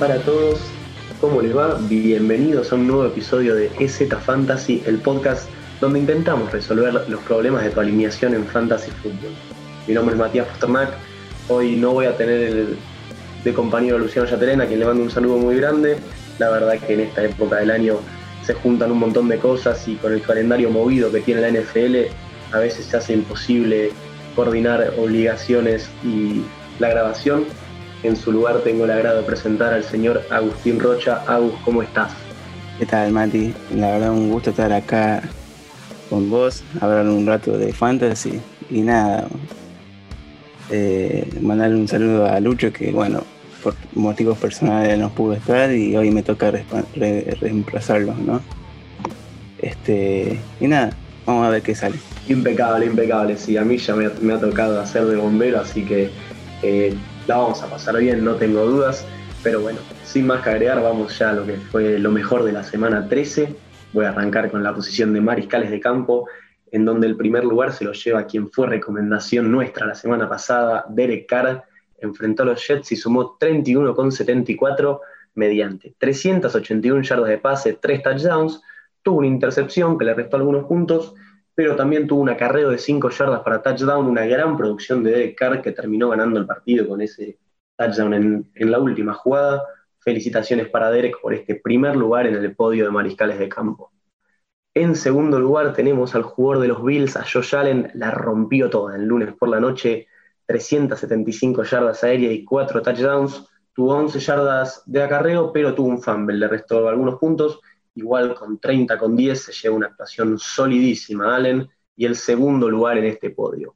para todos. ¿Cómo les va? Bienvenidos a un nuevo episodio de EZ Fantasy, el podcast donde intentamos resolver los problemas de tu alineación en Fantasy Football. Mi nombre es Matías Pasternak. Hoy no voy a tener el de compañero Luciano Yaterena, a quien le mando un saludo muy grande. La verdad que en esta época del año se juntan un montón de cosas y con el calendario movido que tiene la NFL, a veces se hace imposible coordinar obligaciones y la grabación. En su lugar tengo el agrado de presentar al señor Agustín Rocha. Agus, ¿cómo estás? ¿Qué tal, Mati? La verdad, un gusto estar acá con vos, hablar un rato de fantasy y nada. Eh, mandarle un saludo a Lucho que, bueno, por motivos personales no pudo estar y hoy me toca reemplazarlo, ¿no? Este, y nada, vamos a ver qué sale. Impecable, impecable. Sí, a mí ya me, ha tocado hacer de bombero, así que eh, la vamos a pasar bien, no tengo dudas. Pero bueno, sin más que agregar, vamos ya a lo que fue lo mejor de la semana 13. Voy a arrancar con la posición de mariscales de campo, en donde el primer lugar se lo lleva quien fue recomendación nuestra la semana pasada, Derek Carr. Enfrentó a los Jets y sumó 31,74 mediante 381 yardas de pase, 3 touchdowns. Tuvo una intercepción que le restó algunos puntos pero también tuvo un acarreo de 5 yardas para touchdown, una gran producción de Derek Carr que terminó ganando el partido con ese touchdown en, la última jugada. Felicitaciones para Derek por este primer lugar en el podio de mariscales de campo. En segundo lugar tenemos al jugador de los Bills, a Josh Allen, la rompió toda el lunes por la noche, 375 yardas aéreas y 4 touchdowns, tuvo 11 yardas de acarreo, pero tuvo un fumble, le restó algunos puntos igual con 30 con 10 se lleva una actuación solidísima Allen y el segundo lugar en este podio.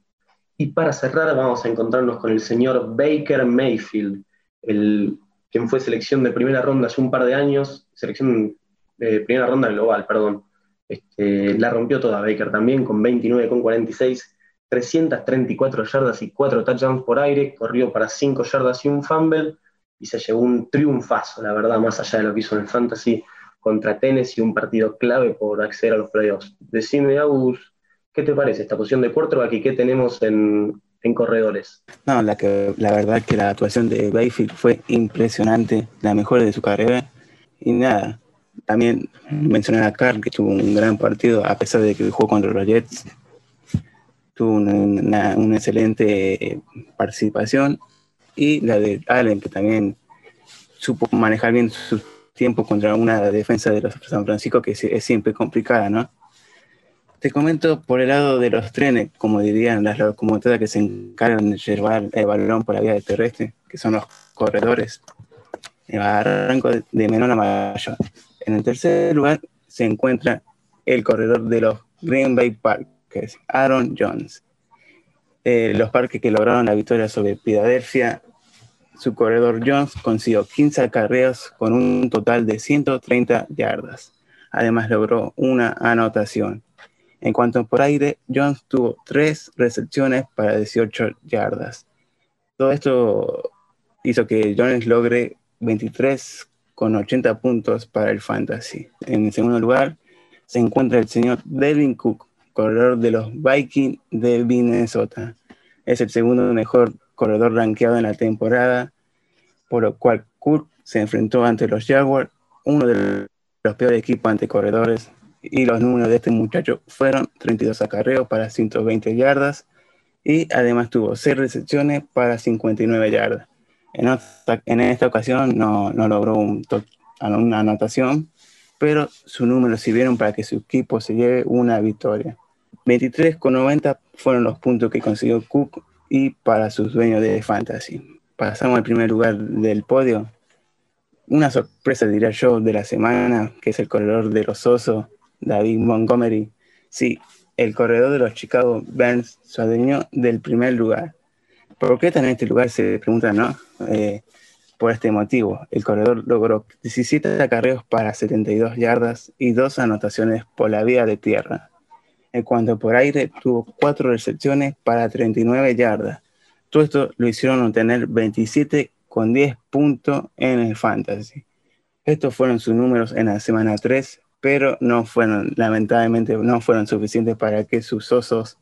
Y para cerrar vamos a encontrarnos con el señor Baker Mayfield, el, quien fue selección de primera ronda hace un par de años, selección de primera ronda global, perdón. Este, la rompió toda Baker también con 29 con 46, 334 yardas y 4 touchdowns por aire, corrió para 5 yardas y un fumble y se llevó un triunfazo, la verdad, más allá de lo que hizo en el fantasy contra Tennessee, un partido clave por acceder a los playoffs. Decime, Agus, ¿qué te parece esta posición de quarterback y qué tenemos en, corredores? No, la, que, la verdad que la actuación de Bayfield fue impresionante, la mejor de su carrera. Y nada, también mencionar a Carl, que tuvo un gran partido, a pesar de que jugó contra los Jets. Tuvo una, una excelente participación. Y la de Allen, que también supo manejar bien sus tiempo contra una defensa de los San Francisco que es, siempre complicada, ¿no? Te comento por el lado de los trenes, como dirían las locomotoras que se encargan de llevar el balón por la vía terrestre, que son los corredores. Arranco de menor a mayor. En el tercer lugar se encuentra el corredor de los Green Bay Packers, Aaron Jones. Eh, los Parques que lograron la victoria sobre Philadelphia su corredor Jones consiguió 15 acarreos con un total de 130 yardas. Además logró una anotación. En cuanto por aire, Jones tuvo 3 recepciones para 18 yardas. Todo esto hizo que Jones logre 23 con 80 puntos para el fantasy. En segundo lugar se encuentra el señor Devin Cook, corredor de los Vikings de Minnesota. Es el segundo mejor corredor rankeado en la temporada, por lo cual Kurt se enfrentó ante los Jaguars, uno de los peores equipos ante corredores, y los números de este muchacho fueron 32 acarreos para 120 yardas y además tuvo 6 recepciones para 59 yardas. En, esta, ocasión no, logró una anotación, pero sus números sirvieron para que su equipo se lleve una victoria. 23,90 fueron los puntos que consiguió Cook y para sus dueños de fantasy. Pasamos al primer lugar del podio. Una sorpresa, diría yo, de la semana, que es el corredor de los osos, David Montgomery. Sí, el corredor de los Chicago Bears, su adueño del primer lugar. ¿Por qué en este lugar? Se pregunta, ¿no? Eh, por este motivo. El corredor logró 17 acarreos para 72 yardas y dos anotaciones por la vía de tierra. En cuanto por aire, tuvo cuatro recepciones para 39 yardas. Todo esto lo hicieron obtener 27 con 10 puntos en el fantasy. Estos fueron sus números en la semana 3, pero no fueron, lamentablemente, no fueron suficientes para que sus osos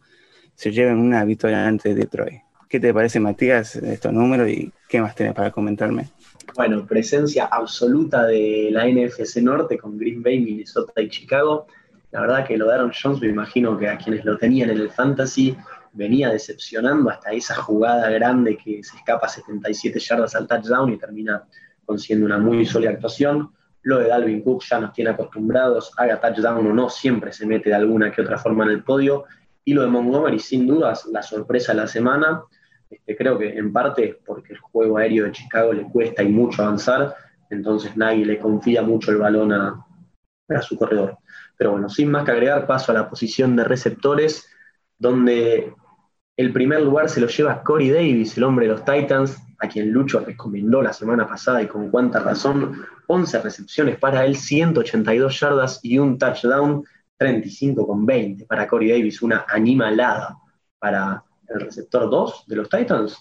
se lleven una victoria ante Detroit. ¿Qué te parece, Matías, estos números y qué más tienes para comentarme? Bueno, presencia absoluta de la NFC Norte con Green Bay, Minnesota y Chicago. La verdad que lo de Aaron Jones, me imagino que a quienes lo tenían en el Fantasy venía decepcionando hasta esa jugada grande que se escapa 77 yardas al touchdown y termina consiguiendo una muy sólida actuación. Lo de Dalvin Cook ya nos tiene acostumbrados, haga touchdown o no, siempre se mete de alguna que otra forma en el podio. Y lo de Montgomery, sin dudas, la sorpresa de la semana. Este, creo que en parte porque el juego aéreo de Chicago le cuesta y mucho avanzar, entonces nadie le confía mucho el balón a, su corredor. Pero bueno, sin más que agregar, paso a la posición de receptores, donde el primer lugar se lo lleva Corey Davis, el hombre de los Titans, a quien Lucho recomendó la semana pasada y con cuánta razón, 11 recepciones para él, 182 yardas y un touchdown, 35 con 20 para Corey Davis, una animalada para el receptor 2 de los Titans?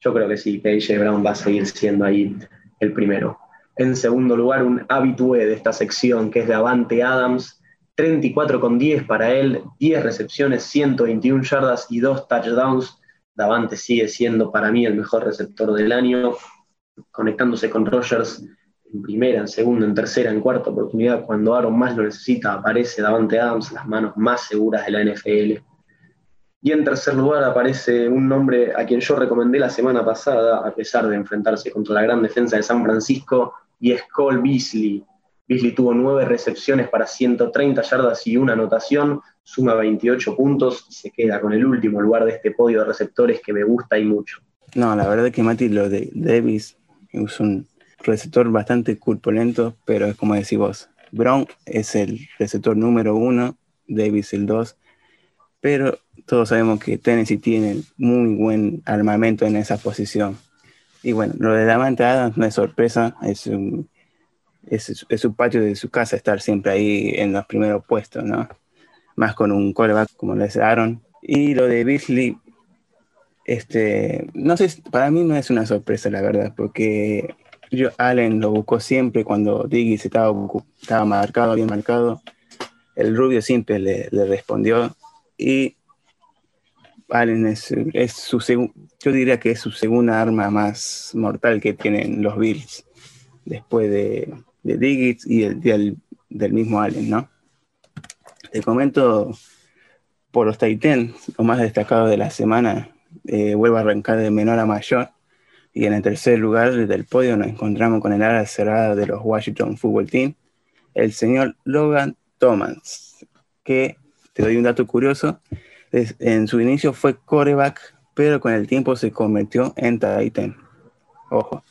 Yo creo que sí, AJ Brown va a seguir siendo ahí el primero. En segundo lugar, un habitué de esta sección, que es Davante Adams, 34 con 10 para él, 10 recepciones, 121 yardas y 2 touchdowns. Davante sigue siendo para mí el mejor receptor del año, conectándose con Rogers en primera, en segunda, en tercera, en cuarta oportunidad. Cuando Aaron más lo necesita, aparece Davante Adams, las manos más seguras de la NFL. Y en tercer lugar aparece un nombre a quien yo recomendé la semana pasada, a pesar de enfrentarse contra la gran defensa de San Francisco, y es Cole Beasley. Beasley tuvo nueve recepciones para 130 yardas y una anotación, suma 28 puntos y se queda con el último lugar de este podio de receptores que me gusta y mucho. No, la verdad es que Mati, lo de Davis es un receptor bastante culpolento, pero es como decís vos, Brown es el receptor número uno, Davis el dos, pero todos sabemos que Tennessee tiene muy buen armamento en esa posición. Y bueno, lo de Davante Adams no es sorpresa, es un, es, su patio de su casa estar siempre ahí en los primeros puestos, ¿no? Más con un coreback como le Aaron. Y lo de Beasley, este, no sé, para mí no es una sorpresa, la verdad, porque yo, Allen lo buscó siempre cuando Diggy estaba, estaba marcado, bien marcado. El rubio siempre le, le respondió y Allen es, su yo diría que es su segunda arma más mortal que tienen los Bills, después de, de Digits y el, del, mismo Allen, ¿no? Te comento por los Titans, lo más destacado de la semana, eh, vuelvo a arrancar de menor a mayor, y en el tercer lugar del podio nos encontramos con el ala cerrada de los Washington Football Team, el señor Logan Thomas, que te doy un dato curioso, en su inicio fue coreback, pero con el tiempo se convirtió en Titan. Ojo.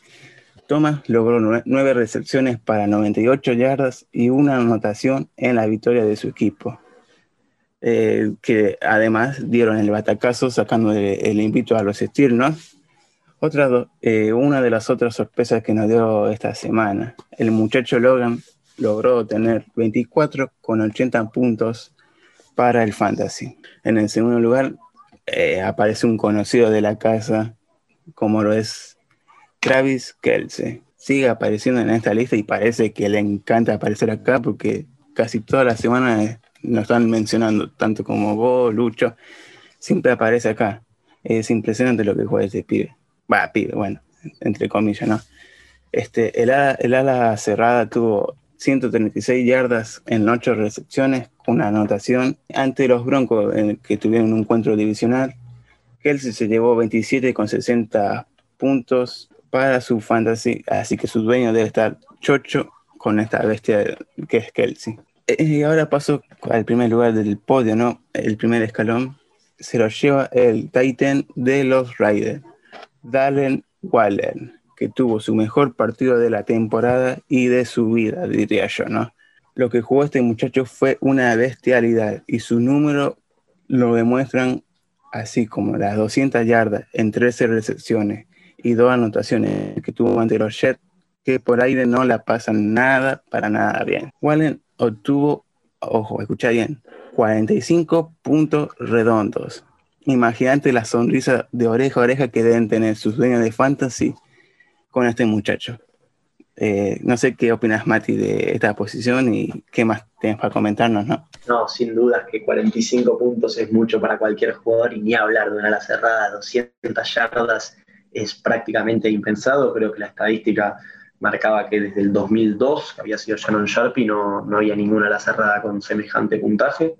Thomas logró nueve recepciones para 98 yardas y una anotación en la victoria de su equipo, eh, que además dieron el batacazo sacando el, invito a los Steelers. Otra, eh, una de las otras sorpresas que nos dio esta semana, el muchacho Logan logró tener 24 con 80 puntos para el fantasy. En el segundo lugar eh, aparece un conocido de la casa, como lo es Travis Kelsey. Sigue apareciendo en esta lista y parece que le encanta aparecer acá porque casi todas las semanas nos están mencionando, tanto como vos, Lucho, siempre aparece acá. Es impresionante lo que juega ese pibe. Va, pibe, bueno, entre comillas, ¿no? Este, el, el ala cerrada tuvo 136 yardas en 8 recepciones, una anotación ante los Broncos que tuvieron un encuentro divisional. Kelsey se llevó 27 con 60 puntos para su fantasy, así que su dueño debe estar chocho con esta bestia que es Kelsey. Eh, y ahora paso al primer lugar del podio, ¿no? El primer escalón se lo lleva el Titan de los Raiders, Dalen Waller que tuvo su mejor partido de la temporada y de su vida, diría yo, ¿no? Lo que jugó este muchacho fue una bestialidad y su número lo demuestran así como las 200 yardas en 13 recepciones y dos anotaciones que tuvo ante los Jets, que por aire no la pasan nada, para nada bien. Wallen obtuvo, ojo, escucha bien, 45 puntos redondos. Imagínate la sonrisa de oreja a oreja que deben tener sus dueños de fantasy con este muchacho. Eh, no sé qué opinas, Mati, de esta posición y qué más tienes para comentarnos, ¿no? No, sin dudas que 45 puntos es mucho para cualquier jugador y ni hablar de una ala cerrada, 200 yardas es prácticamente impensado. Creo que la estadística marcaba que desde el 2002, que había sido Shannon Sharpie, no, no había ninguna ala cerrada con semejante puntaje.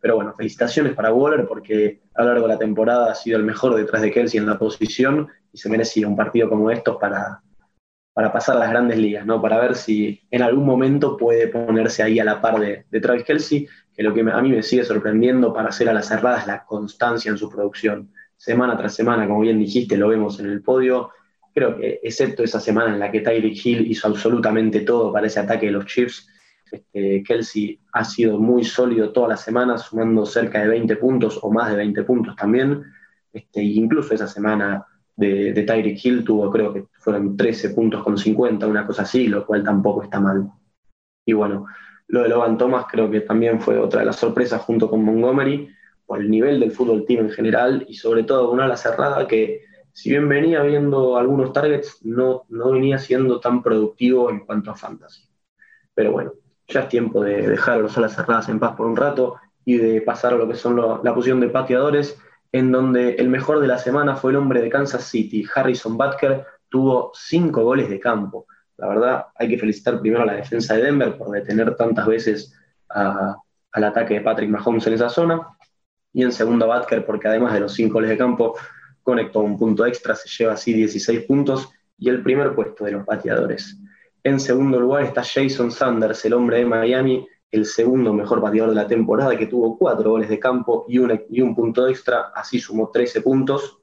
Pero bueno, felicitaciones para Waller porque a lo largo de la temporada ha sido el mejor detrás de Kelsey en la posición y se merecía un partido como estos para, para pasar a las grandes ligas, ¿no? Para ver si en algún momento puede ponerse ahí a la par de, de Travis Kelsey, que lo que a mí me sigue sorprendiendo para hacer a las cerradas es la constancia en su producción. Semana tras semana, como bien dijiste, lo vemos en el podio. Creo que, excepto esa semana en la que Tyreek Hill hizo absolutamente todo para ese ataque de los Chiefs, este, Kelsey ha sido muy sólido toda la semana, sumando cerca de 20 puntos o más de 20 puntos también. Este, incluso esa semana de, de Tyreek Hill tuvo, creo que fueron 13 puntos con 50, una cosa así, lo cual tampoco está mal. Y bueno, lo de Logan Thomas creo que también fue otra de las sorpresas junto con Montgomery, por el nivel del fútbol team en general y sobre todo una ala cerrada que si bien venía viendo algunos targets, no, no venía siendo tan productivo en cuanto a fantasy. Pero bueno, ya es tiempo de dejar a los alas cerradas en paz por un rato y de pasar a lo que son la posición de pateadores, en donde el mejor de la semana fue el hombre de Kansas City, Harrison Butker, tuvo cinco goles de campo. La verdad, hay que felicitar primero a la defensa de Denver por detener tantas veces al ataque de Patrick Mahomes en esa zona. Y en segundo, a Butker, porque además de los cinco goles de campo, conectó un punto extra, se lleva así 16 puntos y el primer puesto de los pateadores. En segundo lugar está Jason Sanders, el hombre de Miami, el segundo mejor bateador de la temporada, que tuvo cuatro goles de campo y un, y un punto extra, así sumó 13 puntos.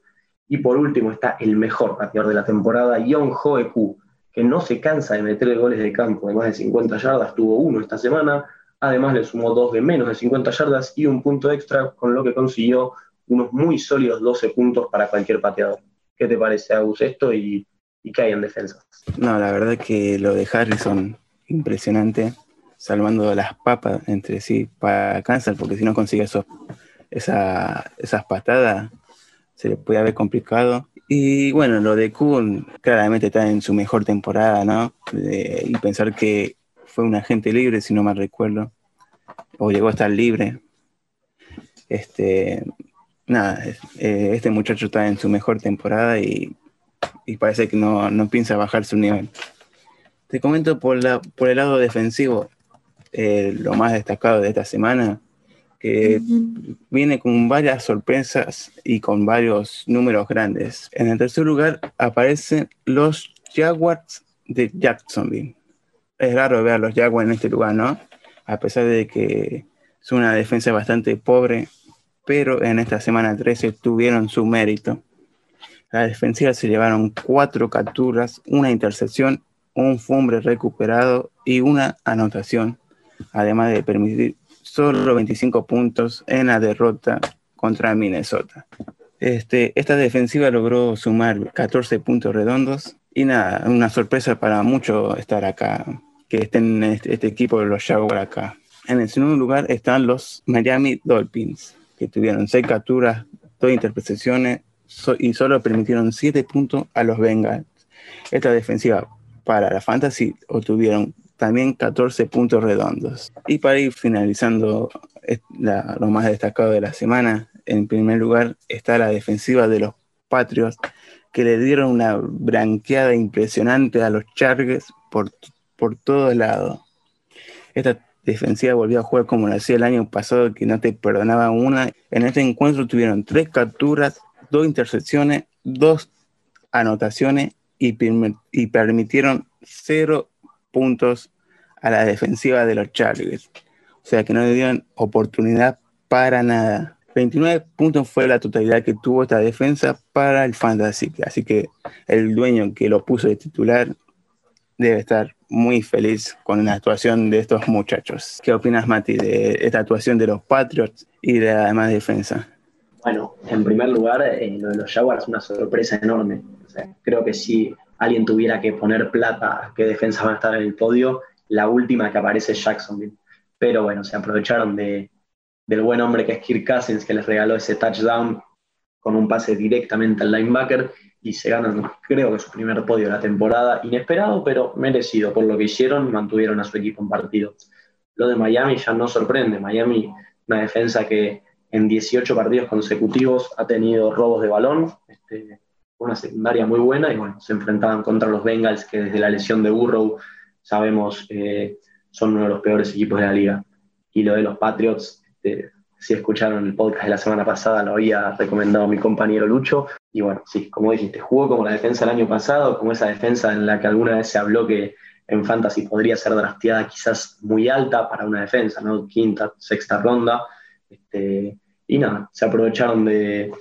Y por último está el mejor bateador de la temporada, Young Hoeku, que no se cansa de meter goles de campo de más de 50 yardas, tuvo uno esta semana, además le sumó dos de menos de 50 yardas y un punto extra, con lo que consiguió unos muy sólidos 12 puntos para cualquier pateador. ¿Qué te parece, Agus, esto? Y y hay en defensa. No, la verdad que lo de Harrison, impresionante, salvando las papas entre sí para Kansas, porque si no consigue eso, esas patadas, se le puede haber complicado. Y bueno, lo de Kuhn claramente está en su mejor temporada, ¿no? y pensar que fue un agente libre, si no mal recuerdo, o llegó a estar libre. Este, nada, eh, este muchacho está en su mejor temporada y y parece que no, piensa bajar su nivel. Te comento por, la, por el lado defensivo, eh, lo más destacado de esta semana, que viene con varias sorpresas y con varios números grandes. En el tercer lugar aparecen los Jaguars de Jacksonville. Es raro ver a los Jaguars en este lugar, ¿no? A pesar de que es una defensa bastante pobre, pero en esta semana 13 tuvieron su mérito. La defensiva se llevaron cuatro capturas, una intercepción, un fumble recuperado y una anotación, además de permitir solo 25 puntos en la derrota contra Minnesota. Este, esta defensiva logró sumar 14 puntos redondos y nada, una sorpresa para muchos estar acá, que estén este, este equipo de los Jaguars acá. En el segundo lugar están los Miami Dolphins, que tuvieron seis capturas, dos intercepciones, y solo permitieron 7 puntos a los Bengals. Esta defensiva para la Fantasy obtuvieron también 14 puntos redondos. Y para ir finalizando lo más destacado de la semana, en primer lugar está la defensiva de los Patriots, que le dieron una branqueada impresionante a los Chargers por, por todos lados. Esta defensiva volvió a jugar como lo hacía el año pasado, que no te perdonaba una. En este encuentro tuvieron tres capturas, dos intercepciones, dos anotaciones y, y permitieron cero puntos a la defensiva de los Chargers. O sea que no le dieron oportunidad para nada. 29 puntos fue la totalidad que tuvo esta defensa para el Fantasy. Así que el dueño que lo puso de titular debe estar muy feliz con la actuación de estos muchachos. ¿Qué opinas, Mati, de esta actuación de los Patriots y de la demás defensa? Bueno, en primer lugar, eh, lo de los Jaguars es una sorpresa enorme. creo que si alguien tuviera que poner plata qué defensa van a estar en el podio, la última que aparece es Jacksonville. Pero bueno, se aprovecharon de, del buen hombre que es Kirk Cousins, que les regaló ese touchdown con un pase directamente al linebacker y se ganan, creo que su primer podio de la temporada, inesperado, pero merecido por lo que hicieron, mantuvieron a su equipo en partido. Lo de Miami ya no sorprende, Miami, una defensa que en 18 partidos consecutivos ha tenido robos de balón, este, una secundaria muy buena y bueno, se enfrentaban contra los Bengals que desde la lesión de Burrow sabemos eh, son uno de los peores equipos de la liga. Y lo de los Patriots, este, si escucharon el podcast de la semana pasada, lo había recomendado mi compañero Lucho. Y bueno, sí, como dijiste, jugó como la defensa el año pasado, como esa defensa en la que alguna vez se habló que en Fantasy podría ser drafteada quizás muy alta para una defensa, ¿no? Quinta, sexta ronda. Este, y nada, se aprovecharon de,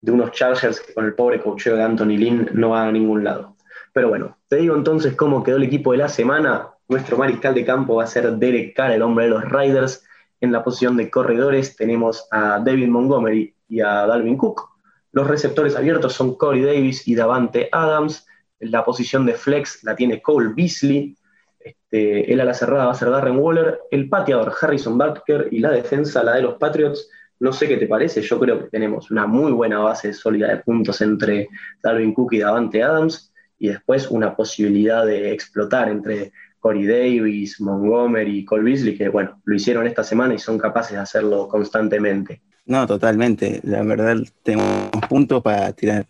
de unos Chargers que con el pobre cocheo de Anthony Lynn no van a ningún lado. Pero bueno, te digo entonces cómo quedó el equipo de la semana. Nuestro mariscal de campo va a ser Derek Carr, el hombre de los Riders. En la posición de corredores tenemos a David Montgomery y a Dalvin Cook. Los receptores abiertos son Corey Davis y Davante Adams. La posición de flex la tiene Cole Beasley. Este, el ala cerrada va a ser Darren Waller. El pateador Harrison Butker y la defensa, la de los Patriots, no sé qué te parece, yo creo que tenemos una muy buena base sólida de puntos entre Dalvin Cook y Davante Adams, y después una posibilidad de explotar entre Corey Davis, Montgomery Cole Beasley, que bueno, lo hicieron esta semana y son capaces de hacerlo constantemente. No, totalmente. La verdad, tenemos puntos para tirar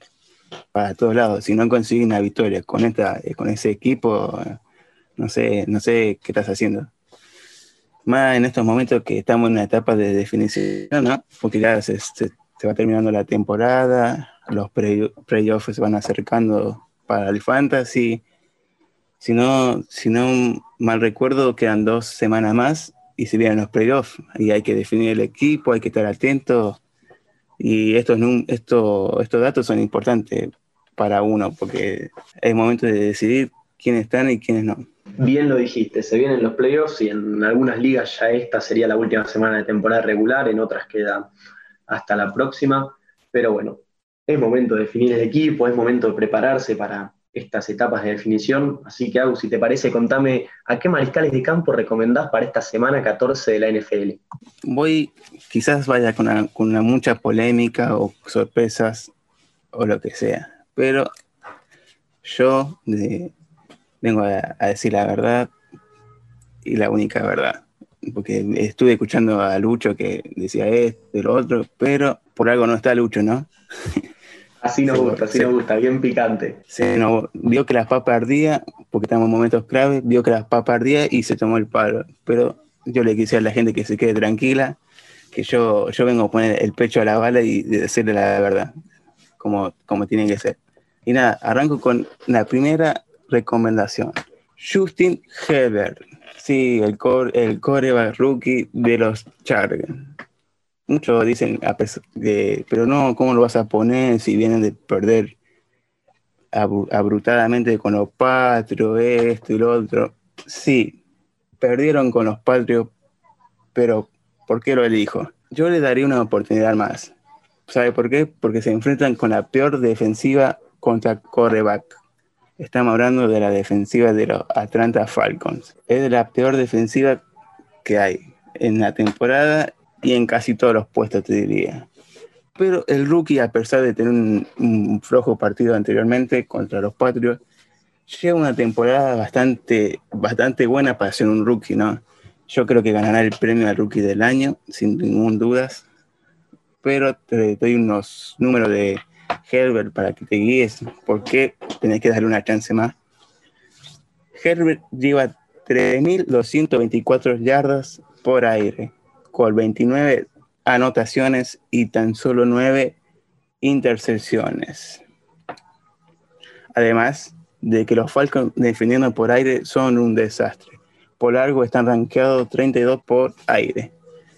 para todos lados. Si no consiguen una victoria con esta, con ese equipo, no sé, no sé qué estás haciendo más en estos momentos que estamos en una etapa de definición, ¿no? Porque ya se, va terminando la temporada, los playoffs se van acercando para el fantasy. Si no, mal recuerdo, quedan dos semanas más y se vienen los playoffs. Y hay que definir el equipo, hay que estar atento. Y estos, estos, estos datos son importantes para uno porque es momento de decidir quiénes están y quiénes no. Bien lo dijiste, se vienen los playoffs y en algunas ligas ya esta sería la última semana de temporada regular, en otras queda hasta la próxima, pero bueno, es momento de definir el equipo, es momento de prepararse para estas etapas de definición, así que Agus, si te parece, contame a qué mariscales de campo recomendás para esta semana 14 de la NFL. Voy, quizás vaya con una, mucha polémica o sorpresas o lo que sea, pero yo de, vengo a, decir la verdad y la única verdad. Porque estuve escuchando a Lucho que decía esto lo otro, pero por algo no está Lucho, ¿no? Así nos gusta, así nos gusta, bien picante. Se vio que las papas ardía, porque estamos en momentos claves, vio que las papas ardía y se tomó el palo. Pero yo le quise a la gente que se quede tranquila, que yo, yo vengo a poner el pecho a la bala y decirle la verdad, como, como tiene que ser. Y nada, arranco con la primera recomendación. Justin Herbert, sí, el, core, el coreback rookie de los Chargers. Muchos dicen, pero no, ¿cómo lo vas a poner si vienen de perder abrutadamente con los Patrios, esto y lo otro? Sí, perdieron con los Patrios, pero ¿por qué lo elijo? Yo le daría una oportunidad más. ¿Sabe por qué? Porque se enfrentan con la peor defensiva contra coreback Estamos hablando de la defensiva de los Atlanta Falcons. Es la peor defensiva que hay en la temporada y en casi todos los puestos, te diría. Pero el rookie, a pesar de tener un, flojo partido anteriormente contra los Patriots, lleva una temporada bastante, bastante buena para ser un rookie, ¿no? Yo creo que ganará el premio al rookie del año, sin ningún dudas. Pero te doy unos números de Herbert para que te guíes, porque tenés que darle una chance más. Herbert lleva 3.224 yardas por aire, con 29 anotaciones y tan solo 9 intercepciones. Además de que los Falcons defendiendo por aire son un desastre. Por largo están rankeados 32 por aire.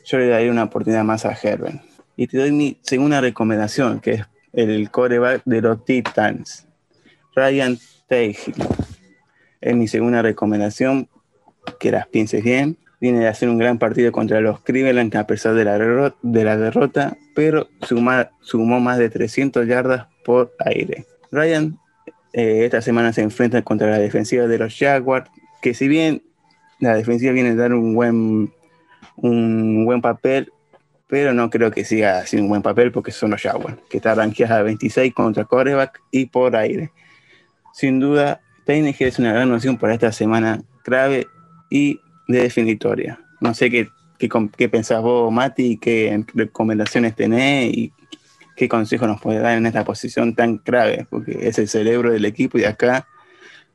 Yo le daría una oportunidad más a Herbert. Y te doy mi segunda recomendación, que es el coreback de los Titans, Ryan Tannehill. Es mi segunda recomendación, que las pienses bien. Viene de hacer un gran partido contra los Cleveland a pesar de la, de la derrota, pero sumó más de 300 yardas por aire. Ryan eh, esta semana se enfrenta contra la defensiva de los Jaguars, que si bien la defensiva viene a dar un buen, un buen papel, pero no creo que siga haciendo un buen papel porque son los Jaguars, que está rankeada a 26 contra coreback y por aire. Sin duda, Tannehill es una gran opción para esta semana clave y de definitoria. No sé qué, qué, qué pensás vos, Mati, qué recomendaciones tenés y qué consejo nos puede dar en esta posición tan clave, porque es el cerebro del equipo y acá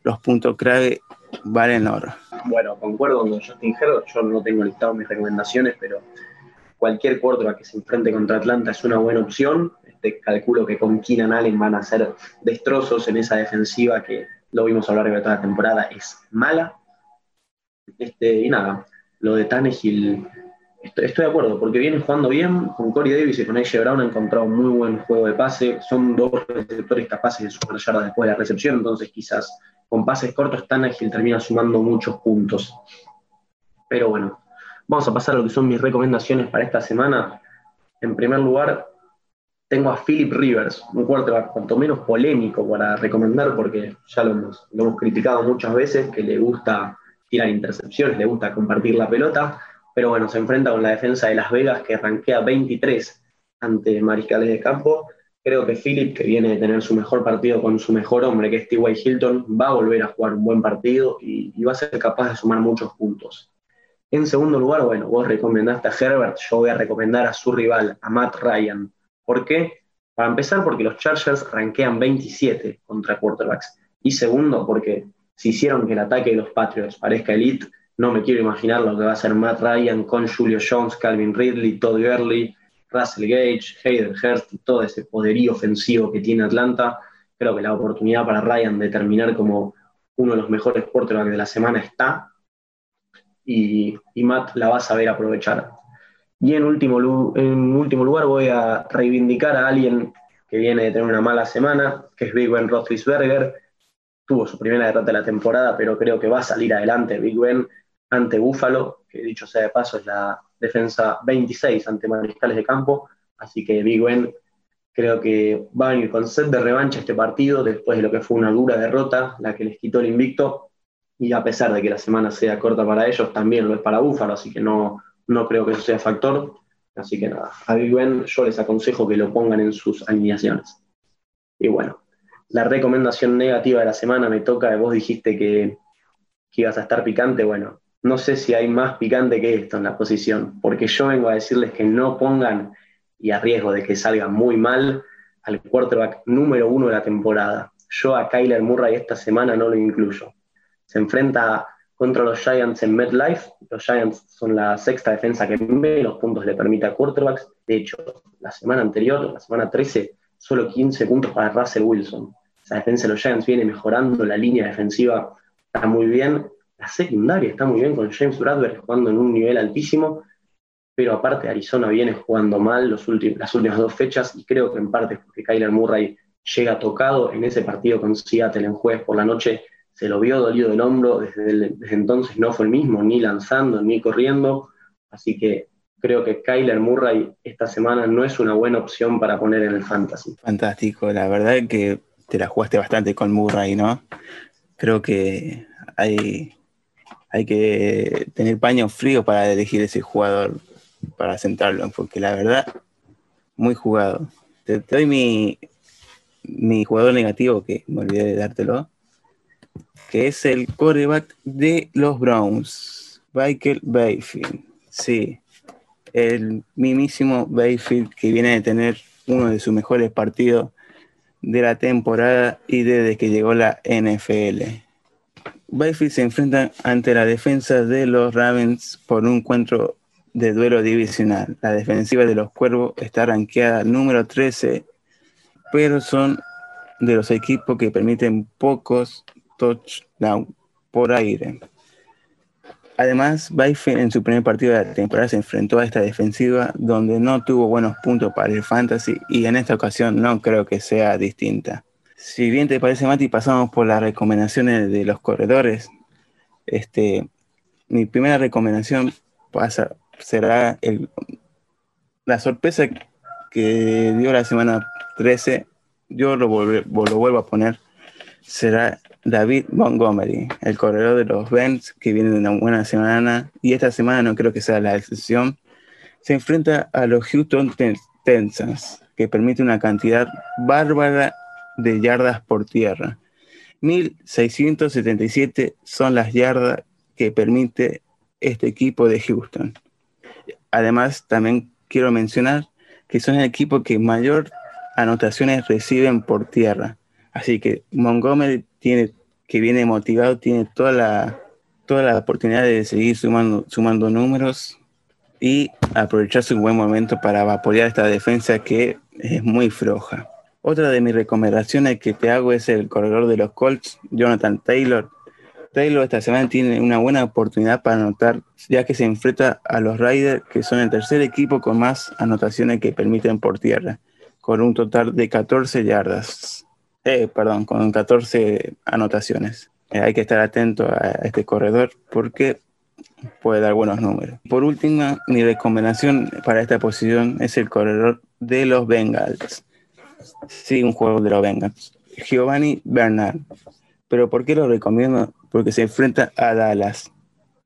los puntos clave valen oro. Bueno, concuerdo con Justin Herbert, yo no tengo listado mis recomendaciones, pero cualquier quarterback que se enfrente contra Atlanta es una buena opción. Este, calculo que con Keenan Allen van a ser destrozos en esa defensiva que lo vimos a lo largo de toda la temporada, es mala. Este, y nada, lo de Tannehill, estoy, de acuerdo, porque viene jugando bien con Corey Davis y con AJ Brown, ha encontrado un muy buen juego de pase. Son dos receptores capaces de superar después de la recepción, entonces quizás con pases cortos Tannehill termina sumando muchos puntos. Pero bueno, Vamos a pasar a lo que son mis recomendaciones para esta semana. En primer lugar, tengo a Philip Rivers, un quarterback cuanto menos polémico para recomendar, porque ya lo hemos criticado muchas veces, que le gusta tirar intercepciones, le gusta compartir la pelota, pero bueno, se enfrenta con la defensa de Las Vegas que rankea 23 ante Mariscales de Campo. Creo que Philip, que viene de tener su mejor partido con su mejor hombre, que es T.Y. Hilton, va a volver a jugar un buen partido y, va a ser capaz de sumar muchos puntos. En segundo lugar, bueno, vos recomendaste a Herbert, yo voy a recomendar a su rival, a Matt Ryan. ¿Por qué? Para empezar, porque los Chargers rankean 27 contra quarterbacks. Y segundo, porque si hicieron que el ataque de los Patriots parezca elite, no me quiero imaginar lo que va a hacer Matt Ryan con Julio Jones, Calvin Ridley, Todd Gurley, Russell Gage, Hayden Hurst y todo ese poderío ofensivo que tiene Atlanta. Creo que la oportunidad para Ryan de terminar como uno de los mejores quarterbacks de la semana está y, Matt la va a saber aprovechar. Y en último, en último lugar voy a reivindicar a alguien que viene de tener una mala semana, que es Big Ben Roethlisberger. Tuvo su primera derrota de la temporada, pero creo que va a salir adelante Big Ben ante Buffalo, que dicho sea de paso es la defensa 26 ante Mariscales de Campo. Así que Big Ben creo que va a venir con set de revancha este partido después de lo que fue una dura derrota, la que les quitó el invicto y a pesar de que la semana sea corta para ellos, también lo es para Búfalo, así que no, no creo que eso sea factor. Así que nada, a Big Ben yo les aconsejo que lo pongan en sus alineaciones. Y bueno, la recomendación negativa de la semana me toca, vos dijiste que, que ibas a estar picante, bueno, no sé si hay más picante que esto en la posición, porque yo vengo a decirles que no pongan, y a riesgo de que salga muy mal, al quarterback número uno de la temporada. Yo a Kyler Murray esta semana no lo incluyo se enfrenta contra los Giants en MetLife. Los Giants son la sexta defensa que los puntos le permite a quarterbacks. De hecho, la semana anterior, la semana 13, solo 15 puntos para Russell Wilson. Esa defensa de los Giants viene mejorando, la línea defensiva está muy bien, la secundaria está muy bien con James Bradbury jugando en un nivel altísimo, pero aparte Arizona viene jugando mal los las últimas dos fechas y creo que en parte es porque Kyler Murray llega tocado en ese partido con Seattle en jueves por la noche se lo vio dolido del hombro, desde, entonces no fue el mismo, ni lanzando, ni corriendo, así que creo que Kyler Murray esta semana no es una buena opción para poner en el fantasy. Fantástico, la verdad es que te la jugaste bastante con Murray, ¿no? Creo que hay, hay que tener paño frío para elegir ese jugador, para sentarlo, porque la verdad, muy jugado. Te, doy mi, mi jugador negativo, que me olvidé de dártelo, que es el coreback de los Browns, Michael Bayfield. Sí, el mismísimo Bayfield que viene de tener uno de sus mejores partidos de la temporada y desde que llegó la NFL. Bayfield se enfrenta ante la defensa de los Ravens por un encuentro de duelo divisional. La defensiva de los Cuervos está rankeada número 13, pero son de los equipos que permiten pocos touchdown por aire. Además, Bayfield en su primer partido de la temporada se enfrentó a esta defensiva donde no tuvo buenos puntos para el fantasy y en esta ocasión no creo que sea distinta. Si bien te parece, Mati, pasamos por las recomendaciones de los corredores. Este, mi primera recomendación pasa, será la sorpresa que dio la semana 13. Yo lo, lo vuelvo a poner. Será David Montgomery, el corredor de los Bens, que viene de una buena semana, y esta semana no creo que sea la excepción. se enfrenta a los Houston Texans, que permite una cantidad bárbara de yardas por tierra. 1.677 son las yardas que permite este equipo de Houston. Además, también quiero mencionar que son el equipo que mayor anotaciones reciben por tierra. Así que Montgomery tiene, que viene motivado, tiene toda la, toda la oportunidad de seguir sumando, sumando números y aprovechar su buen momento para vaporear esta defensa que es muy floja. Otra de mis recomendaciones que te hago es el corredor de los Colts, Jonathan Taylor. Taylor esta semana tiene una buena oportunidad para anotar, ya que se enfrenta a los Raiders, que son el tercer equipo con más anotaciones que permiten por tierra, con un total de 14 yardas. Eh, perdón, con 14 anotaciones. Eh, hay que estar atento a este corredor porque puede dar buenos números. Por último, mi recomendación para esta posición es el corredor de los Bengals. Sí, un juego de los Bengals. Giovanni Bernard. Pero ¿por qué lo recomiendo? Porque se enfrenta a Dallas.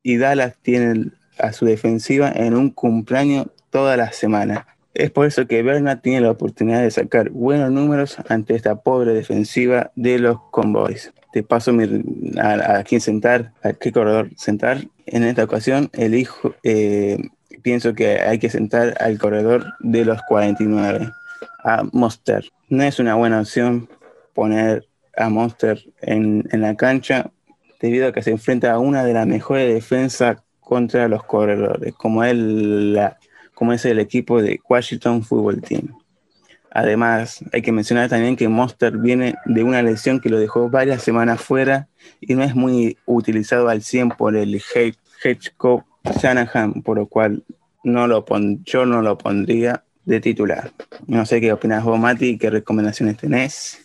Y Dallas tiene a su defensiva en un cumpleaños toda la semana. Es por eso que Bernard tiene la oportunidad de sacar buenos números ante esta pobre defensiva de los Convoys. Te paso a, quién sentar, a qué corredor sentar. En esta ocasión elijo, eh, pienso que hay que sentar al corredor de los 49, a Monster. No es una buena opción poner a Monster en, en la cancha debido a que se enfrenta a una de las mejores defensas contra los corredores, como es la como es el equipo de Washington Football Team. Además, hay que mencionar también que Monster viene de una lesión que lo dejó varias semanas fuera y no es muy utilizado al 100 por el coach Shanahan, por lo cual no lo yo no lo pondría de titular. No sé qué opinas vos, Mati, qué recomendaciones tenés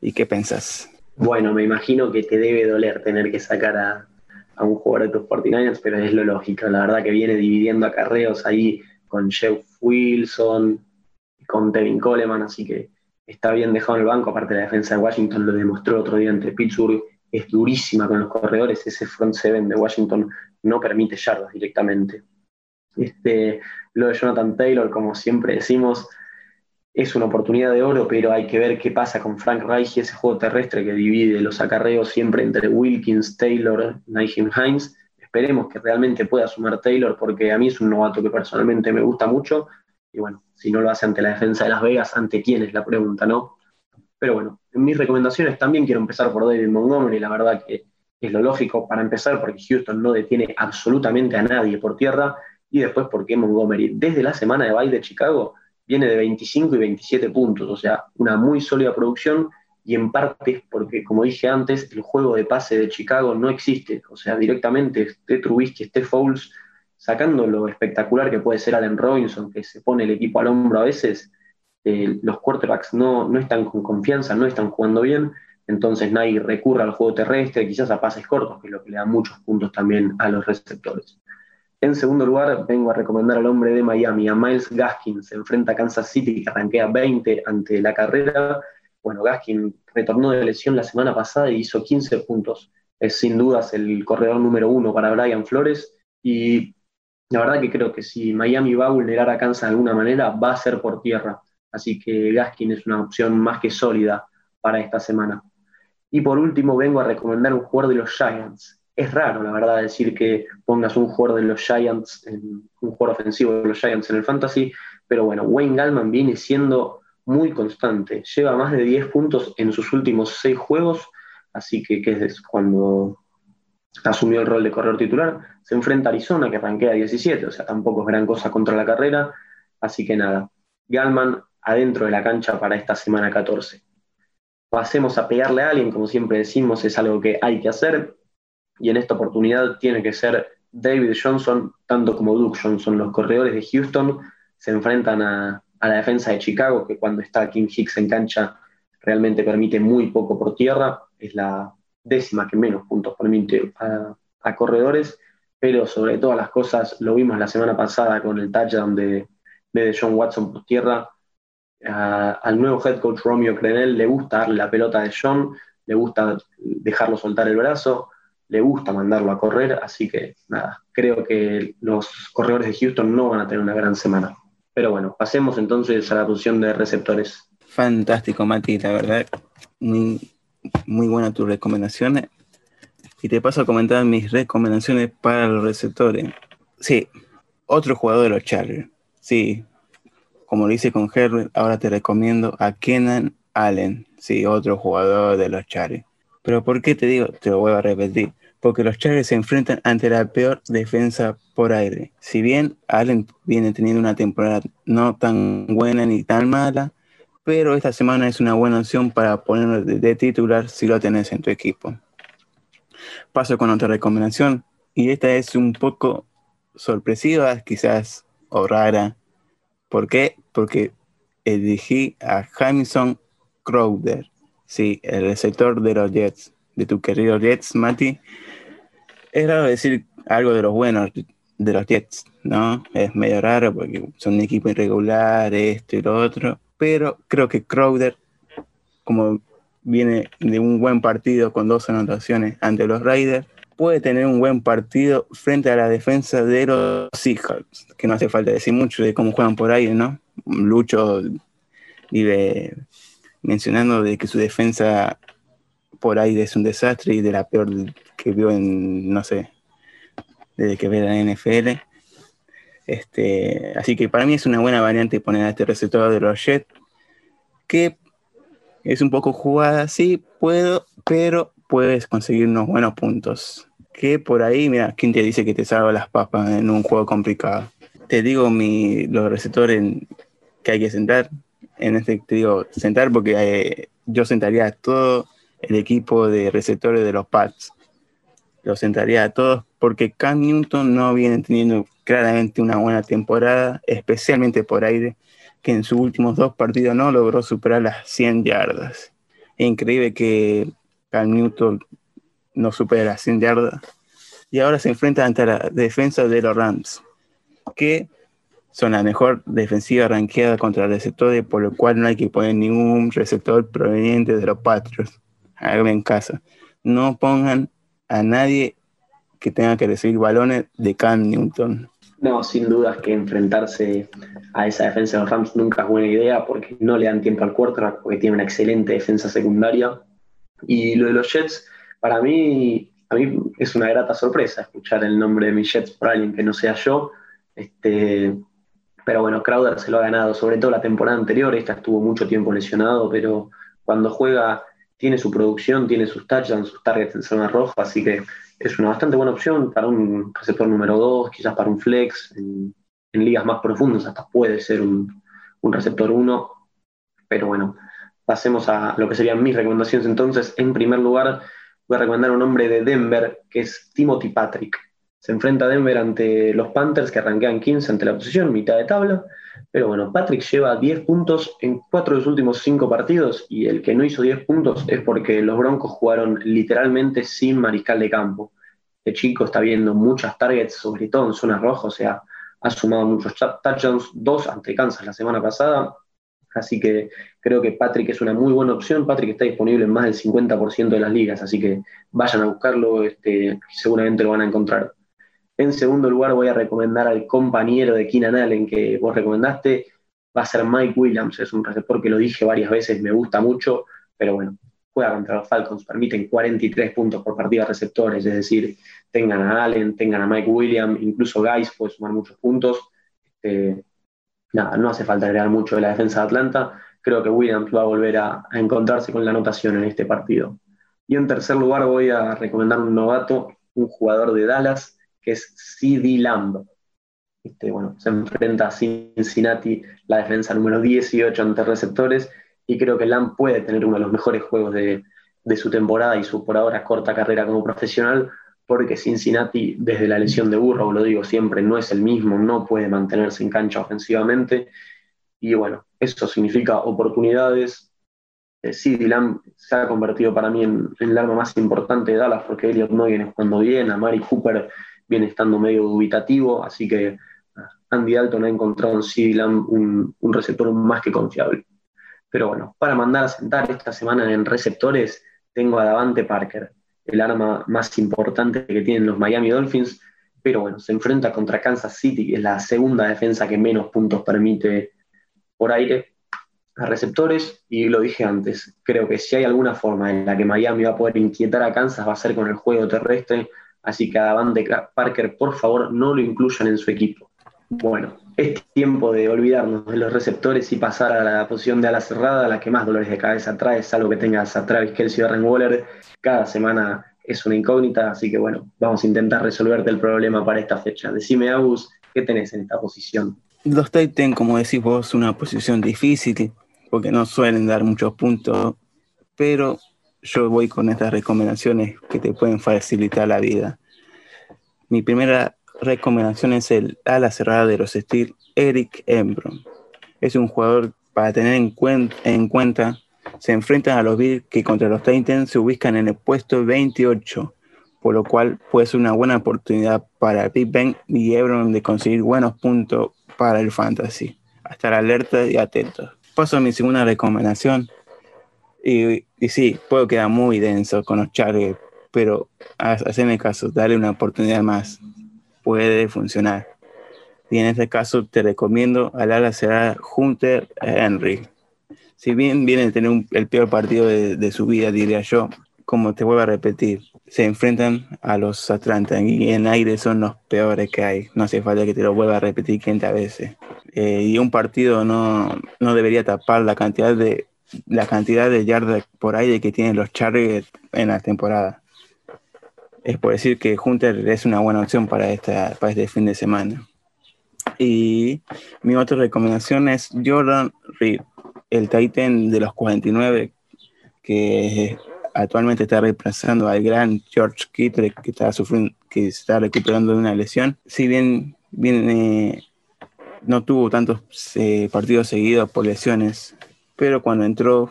y qué pensás. Bueno, me imagino que te debe doler tener que sacar a, a un jugador de tus 49ers, pero es lo lógico. La verdad que viene dividiendo acarreos ahí con Jeff Wilson, con Tevin Coleman, así que está bien dejado en el banco, aparte la defensa de Washington lo demostró otro día ante Pittsburgh, es durísima con los corredores, ese front seven de Washington no permite yardas directamente. Este, lo de Jonathan Taylor, como siempre decimos, es una oportunidad de oro, pero hay que ver qué pasa con Frank Reich, ese juego terrestre que divide los acarreos siempre entre Wilkins, Taylor, Nigel Hines, Esperemos que realmente pueda sumar Taylor, porque a mí es un novato que personalmente me gusta mucho. Y bueno, si no lo hace ante la defensa de Las Vegas, ¿ante quién es la pregunta, no? Pero bueno, en mis recomendaciones también quiero empezar por David Montgomery, la verdad que es lo lógico para empezar, porque Houston no detiene absolutamente a nadie por tierra, y después porque Montgomery, desde la semana de baile de Chicago, viene de 25 y 27 puntos, o sea, una muy sólida producción y en parte porque, como dije antes, el juego de pase de Chicago no existe. O sea, directamente esté Trubisky, esté Fouls, sacando lo espectacular que puede ser Allen Robinson, que se pone el equipo al hombro a veces, eh, los quarterbacks no, no están con confianza, no están jugando bien, entonces nadie recurre al juego terrestre, quizás a pases cortos, que es lo que le da muchos puntos también a los receptores. En segundo lugar, vengo a recomendar al hombre de Miami, a Miles Gaskin, se enfrenta a Kansas City, que arranquea 20 ante la carrera, bueno, Gaskin retornó de lesión la semana pasada y hizo 15 puntos. Es sin dudas el corredor número uno para Brian Flores y la verdad que creo que si Miami va a vulnerar a Kansas de alguna manera, va a ser por tierra. Así que Gaskin es una opción más que sólida para esta semana. Y por último, vengo a recomendar un jugador de los Giants. Es raro, la verdad, decir que pongas un jugador de los Giants, un jugador ofensivo de los Giants en el Fantasy, pero bueno, Wayne Gallman viene siendo muy constante. Lleva más de 10 puntos en sus últimos 6 juegos, así que, que es cuando asumió el rol de corredor titular. Se enfrenta a Arizona, que arranquea 17, o sea, tampoco es gran cosa contra la carrera. Así que nada, Galman adentro de la cancha para esta semana 14. Pasemos a pegarle a alguien, como siempre decimos, es algo que hay que hacer. Y en esta oportunidad tiene que ser David Johnson, tanto como Duke Johnson. Los corredores de Houston se enfrentan a, a la defensa de Chicago, que cuando está King Hicks en cancha realmente permite muy poco por tierra, es la décima que menos puntos permite a, corredores, pero sobre todas las cosas, lo vimos la semana pasada con el touchdown de, de John Watson por tierra, al nuevo head coach Romeo Crenel le gusta darle la pelota de John, le gusta dejarlo soltar el brazo, le gusta mandarlo a correr, así que nada, creo que los corredores de Houston no van a tener una gran semana. Pero bueno, pasemos entonces a la posición de receptores. Fantástico, Mati, la verdad, muy, muy buena tus recomendaciones. Y te paso a comentar mis recomendaciones para los receptores. Sí, otro jugador de los Chargers. Sí, como lo hice con Herbert, ahora te recomiendo a Kenan Allen. Sí, otro jugador de los Chargers. Pero ¿por qué te digo? Te lo voy a repetir. Porque los Chargers se enfrentan ante la peor defensa por aire. Si bien Allen viene teniendo una temporada no tan buena ni tan mala, pero esta semana es una buena opción para ponerlo de, titular si lo tenés en tu equipo. Paso con otra recomendación, y esta es un poco sorpresiva, quizás, o rara. ¿Por qué? Porque elegí a Jamison Crowder, sí, el receptor de los Jets, de tu querido Jets, Mati. Es raro decir algo de los buenos de los Jets, ¿no? Es medio raro porque son un equipo irregular, esto y lo otro pero creo que Crowder, como viene de un buen partido con dos anotaciones ante los Raiders, puede tener un buen partido frente a la defensa de los Seahawks, que no hace falta decir mucho de cómo juegan por ahí, ¿no? Lucho vive mencionando de que su defensa por ahí es un desastre y de la peor que vio en, no sé, desde que ve la NFL. Este, así que para mí es una buena variante poner a este receptor de los Jets, que es un poco jugada, sí, puedo, pero puedes conseguir unos buenos puntos. Que por ahí, mira, ¿quién te dice que te salva las papas en un juego complicado? Te digo mi, los receptores que hay que sentar. En este te digo sentar porque eh, yo sentaría todo el equipo de receptores de los Pats. Lo sentaría a todos porque Cam Newton no viene teniendo claramente una buena temporada, especialmente por aire, que en sus últimos dos partidos no logró superar las 100 yardas. Es increíble que Cam Newton no supere las 100 yardas. Y ahora se enfrenta ante la defensa de los Rams, que son la mejor defensiva ranqueada contra receptores, por lo cual no hay que poner ningún receptor proveniente de los Patriots. Háganme en casa. No pongan a nadie que tenga que recibir balones de Cam Newton. No, sin dudas que enfrentarse a esa defensa de los Rams nunca es buena idea porque no le dan tiempo al quarterback porque tiene una excelente defensa secundaria. Y lo de los Jets, para mí, a mí es una grata sorpresa escuchar el nombre de mis Jets por alguien que no sea yo. Este, pero bueno, Crowder se lo ha ganado, sobre todo la temporada anterior, esta estuvo mucho tiempo lesionado, pero cuando juega tiene su producción, tiene sus touchdowns, sus targets en zona roja, así que es una bastante buena opción para un receptor número 2, quizás para un flex, en, ligas más profundas hasta puede ser un, receptor 1, pero bueno, pasemos a lo que serían mis recomendaciones entonces. En primer lugar, voy a recomendar a un hombre de Denver que es Timothy Patrick. Se enfrenta a Denver ante los Panthers que arranquean 15 ante la posición, mitad de tabla. Pero bueno, Patrick lleva 10 puntos en 4 de los últimos 5 partidos y el que no hizo 10 puntos es porque los Broncos jugaron literalmente sin mariscal de campo. Este chico está viendo muchas targets, sobre todo en zona roja, o sea, ha sumado muchos touchdowns, dos ante Kansas la semana pasada. Así que creo que Patrick es una muy buena opción. Patrick está disponible en más del 50% de las ligas, así que vayan a buscarlo, este, seguramente lo van a encontrar. En segundo lugar, voy a recomendar al compañero de Keenan Allen que vos recomendaste. Va a ser Mike Williams, es un receptor que lo dije varias veces, me gusta mucho, pero bueno, juega contra los Falcons, permiten 43 puntos por partida receptores, es decir, tengan a Allen, tengan a Mike Williams, incluso Guys puede sumar muchos puntos. Este, nada, no hace falta agregar mucho de la defensa de Atlanta. Creo que Williams va a volver a, a encontrarse con la anotación en este partido. Y en tercer lugar voy a recomendar un novato, un jugador de Dallas, es CD Lamb. Este, bueno, se enfrenta a Cincinnati, la defensa número 18 ante receptores, y creo que Lamb puede tener uno de los mejores juegos de, su temporada y su por ahora corta carrera como profesional, porque Cincinnati, desde la lesión de Burrow, lo digo siempre, no es el mismo, no puede mantenerse en cancha ofensivamente, y bueno, eso significa oportunidades. Eh, CD Lamb se ha convertido para mí en, el arma más importante de Dallas, porque Elliot no viene jugando bien, a Mari Cooper viene estando medio dubitativo, así que ah, Andy Dalton ha encontrado en CD un, un receptor más que confiable. Pero bueno, para mandar a sentar esta semana en receptores, tengo a Davante Parker. el arma más importante que tienen los Miami Dolphins, pero bueno, se enfrenta contra Kansas City, que es la segunda defensa que menos puntos permite por aire a receptores, y lo dije antes, creo que si hay alguna forma en la que Miami va a poder inquietar a Kansas va a ser con el juego terrestre, así que a de Parker, por favor, no lo incluyan en su equipo. Bueno, es tiempo de olvidarnos de los receptores y pasar a la posición de ala cerrada, la que más dolores de cabeza trae, salvo que tengas a Travis Kelsey y Darren Waller. Cada semana es una incógnita, así que bueno, vamos a intentar resolverte el problema para esta fecha. Decime, Agus, ¿qué tenés en esta posición? Los Titans, como decís vos, una posición difícil, porque no suelen dar muchos puntos, pero yo voy con estas recomendaciones que te pueden facilitar la vida. Mi primera recomendación es el ala cerrada de los Steel, Eric Embron. Es un jugador para tener en, en cuenta. Se enfrentan a los Bills que contra los Titans se ubican en el puesto 28, por lo cual puede ser una buena oportunidad para Big Ben y Ebron de conseguir buenos puntos para el fantasy. A estar alerta y atentos. Paso a mi segunda recomendación. Y, y sí, puedo quedar muy denso con los Chargers, pero haceme caso, dale una oportunidad más puede funcionar. Y en este caso te recomiendo al ala será Hunter Henry. Si bien viene a tener el peor partido de, su vida, diría yo, como te vuelvo a repetir, se enfrentan a los Atlanta y en aire son los peores que hay. No hace falta que te lo vuelva a repetir 500 veces. Eh, y un partido no, no, debería tapar la cantidad de la cantidad de yardas por aire que tienen los Chargers en la temporada es por decir que Hunter es una buena opción para, esta, para este fin de semana. Y mi otra recomendación es Jordan Reed, el Titan de los 49, que actualmente está reemplazando al gran George Kittle, que está sufriendo, que está recuperando de una lesión. Si bien viene, no tuvo tantos eh, partidos seguidos por lesiones, pero cuando entró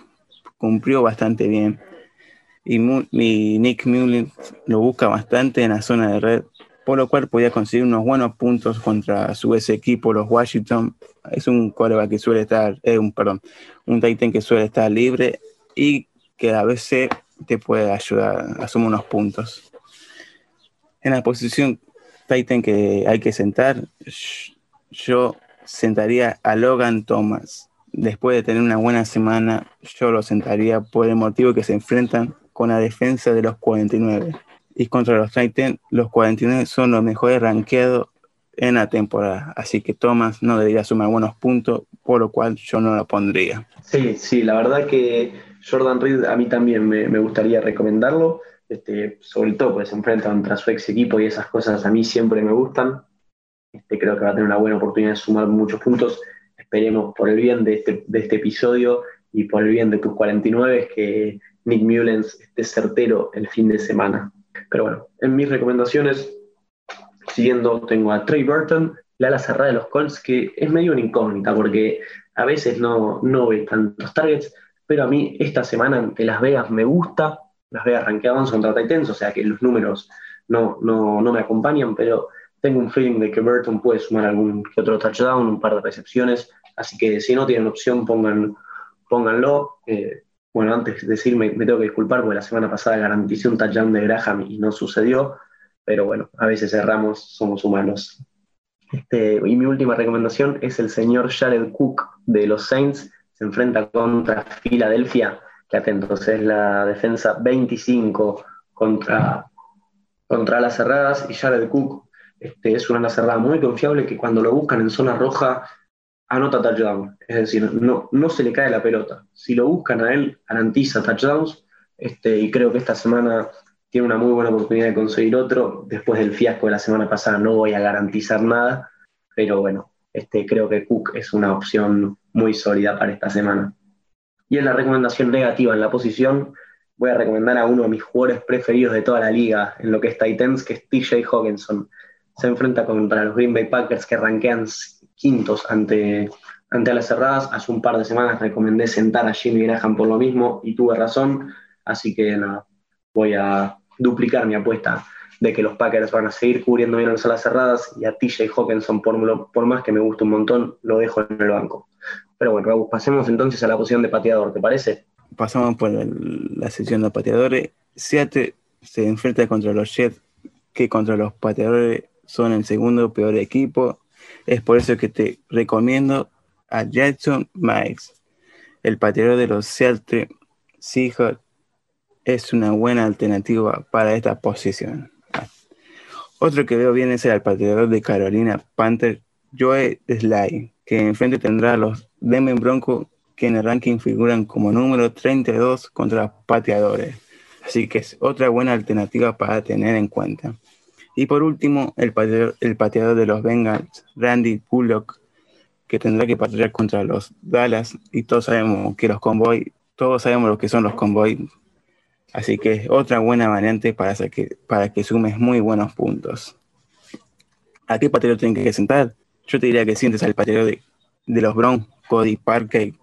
cumplió bastante bien y, Nick Mullin lo busca bastante en la zona de red, por lo cual podía conseguir unos buenos puntos contra su ese equipo, los Washington. Es un coreback que suele estar, eh, un, perdón, un Titan que suele estar libre y que a veces te puede ayudar a sumar unos puntos. En la posición Titan que hay que sentar, yo sentaría a Logan Thomas. Después de tener una buena semana, yo lo sentaría por el motivo que se enfrentan con la defensa de los 49. Y contra los Titans, los 49 son los mejores rankeados en la temporada. Así que Thomas no debería sumar buenos puntos, por lo cual yo no lo pondría. Sí, sí, la verdad que Jordan Reed a mí también me, gustaría recomendarlo, este, sobre todo porque se enfrenta contra su ex equipo y esas cosas a mí siempre me gustan. Este, creo que va a tener una buena oportunidad de sumar muchos puntos. Esperemos por el bien de este, de este episodio y por el bien de tus 49 que Nick Mullens esté certero el fin de semana. Pero bueno, en mis recomendaciones, siguiendo, tengo a Trey Burton, la ala cerrada de los Colts, que es medio una incógnita porque a veces no, no ve tantos targets, pero a mí esta semana ante Las Vegas me gusta. Las Vegas rankeaban contra Titans, o sea que los números no, no, no me acompañan, pero tengo un feeling de que Burton puede sumar algún otro touchdown, un par de recepciones, así que si no tienen opción, pongan, pónganlo. Eh, bueno, antes de decirme, me tengo que disculpar porque la semana pasada garanticé un touchdown de Graham y no sucedió, pero bueno, a veces erramos, somos humanos. Este, y mi última recomendación es el señor Jared Cook de los Saints, se enfrenta contra Filadelfia, que atentos, es la defensa 25 contra, contra las cerradas, y Jared Cook este, es una cerrada muy confiable que cuando lo buscan en zona roja anota touchdown. Es decir, no, no se le cae la pelota. Si lo buscan a él, garantiza touchdowns. Este, y creo que esta semana tiene una muy buena oportunidad de conseguir otro. Después del fiasco de la semana pasada no voy a garantizar nada, pero bueno, este, creo que Cook es una opción muy sólida para esta semana. Y en la recomendación negativa en la posición, voy a recomendar a uno de mis jugadores preferidos de toda la liga en lo que es Titans, que es TJ Hawkinson. Se enfrenta contra los Green Bay Packers que rankean quintos ante, ante las cerradas. Hace un par de semanas recomendé sentar a Jimmy Graham por lo mismo y tuve razón, así que nada, voy a duplicar mi apuesta de que los Packers van a seguir cubriendo bien las alas cerradas y a TJ Hawkinson, por, por más que me guste un montón, lo dejo en el banco. Pero bueno, pasemos entonces a la posición de pateador, ¿te parece? Pasamos por la sección de pateadores. Seattle se enfrenta contra los Jets, que contra los pateadores son el segundo peor equipo. Es por eso que te recomiendo a Jackson Miles, el pateador de los Seattle Seahawks. Es una buena alternativa para esta posición. Otro que veo bien es el pateador de Carolina Panther, Joe Sly, que enfrente tendrá a los Denver Broncos, que en el ranking figuran como número 32 contra pateadores. Así que es otra buena alternativa para tener en cuenta. Y por último, el pateador, el pateador de los Bengals, Randy Bullock, que tendrá que patear contra los Dallas. Y todos sabemos que los convoy, todos sabemos lo que son los convoy. Así que es otra buena variante para que, para que sumes muy buenos puntos. ¿A qué pateador tienen que sentar? Yo te diría que sientes al pateador de, de los Browns, Cody Parker.